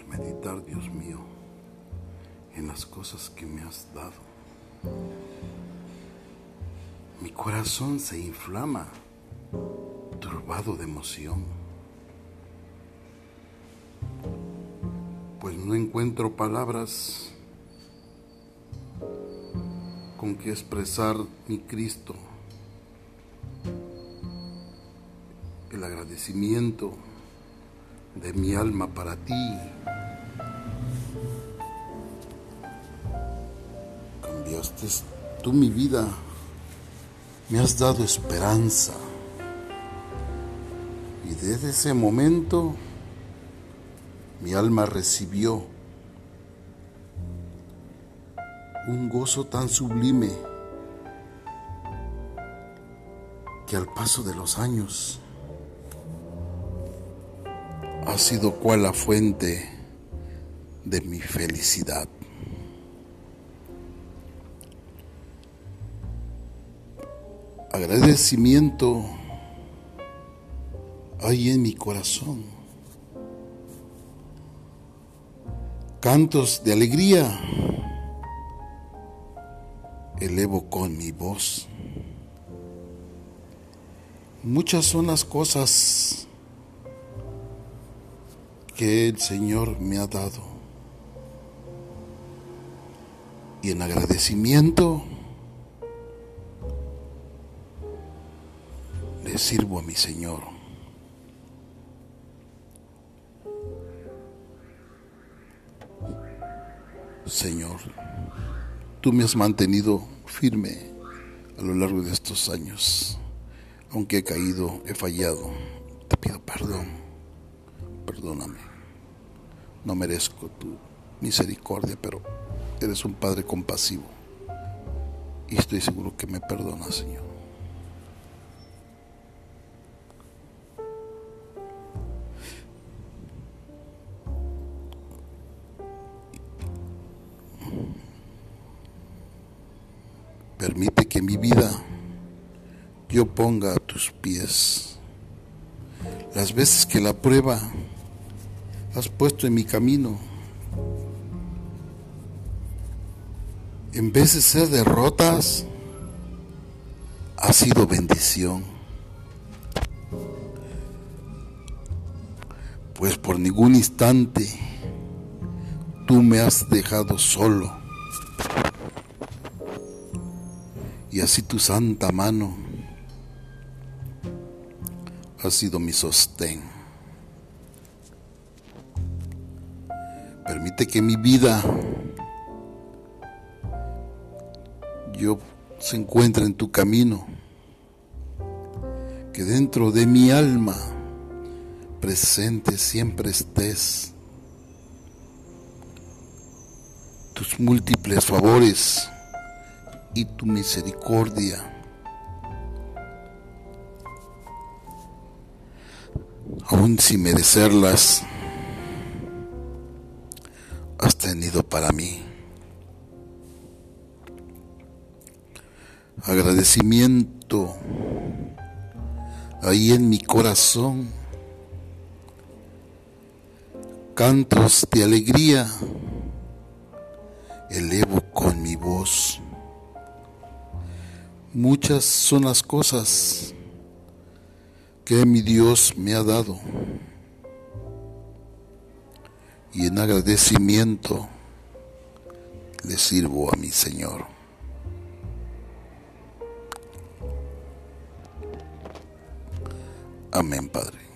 meditar, Dios mío, en las cosas que me has dado. Mi corazón se inflama, turbado de emoción, pues no encuentro palabras con que expresar mi Cristo, el agradecimiento de mi alma para ti. Cambiaste tú mi vida, me has dado esperanza. Y desde ese momento mi alma recibió un gozo tan sublime que al paso de los años ha sido cual la fuente de mi felicidad. Agradecimiento hay en mi corazón. Cantos de alegría elevo con mi voz. Muchas son las cosas que el Señor me ha dado. Y en agradecimiento le sirvo a mi Señor. Señor, tú me has mantenido firme a lo largo de estos años. Aunque he caído, he fallado, te pido perdón. Perdóname. No merezco tu misericordia, pero eres un Padre compasivo. Y estoy seguro que me perdonas, Señor. Permite que mi vida yo ponga a tus pies. Las veces que la prueba has puesto en mi camino, en vez de ser derrotas, ha sido bendición. Pues por ningún instante tú me has dejado solo y así tu santa mano ha sido mi sostén. Permite que mi vida yo se encuentre en tu camino, que dentro de mi alma presente siempre estés. Tus múltiples favores y tu misericordia. Aún sin merecerlas, has tenido para mí. Agradecimiento ahí en mi corazón. Cantos de alegría elevo con mi voz. Muchas son las cosas que mi Dios me ha dado. Y en agradecimiento le sirvo a mi Señor. Amén, Padre.